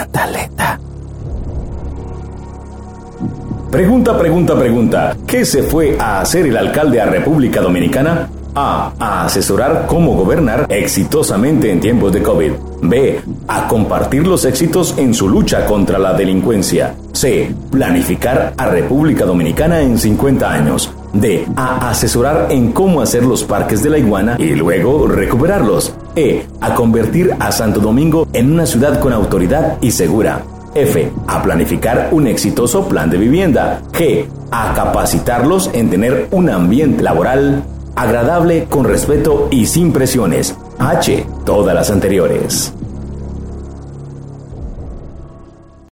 cantaleta. Pregunta, pregunta, pregunta. ¿Qué se fue a hacer el alcalde a República Dominicana? A. A asesorar cómo gobernar exitosamente en tiempos de COVID. B. A compartir los éxitos en su lucha contra la delincuencia. C. Planificar a República Dominicana en 50 años. D. A asesorar en cómo hacer los parques de la iguana y luego recuperarlos. E. A convertir a Santo Domingo en una ciudad con autoridad y segura. F. A planificar un exitoso plan de vivienda. G. A capacitarlos en tener un ambiente laboral agradable, con respeto y sin presiones. H. Todas las anteriores.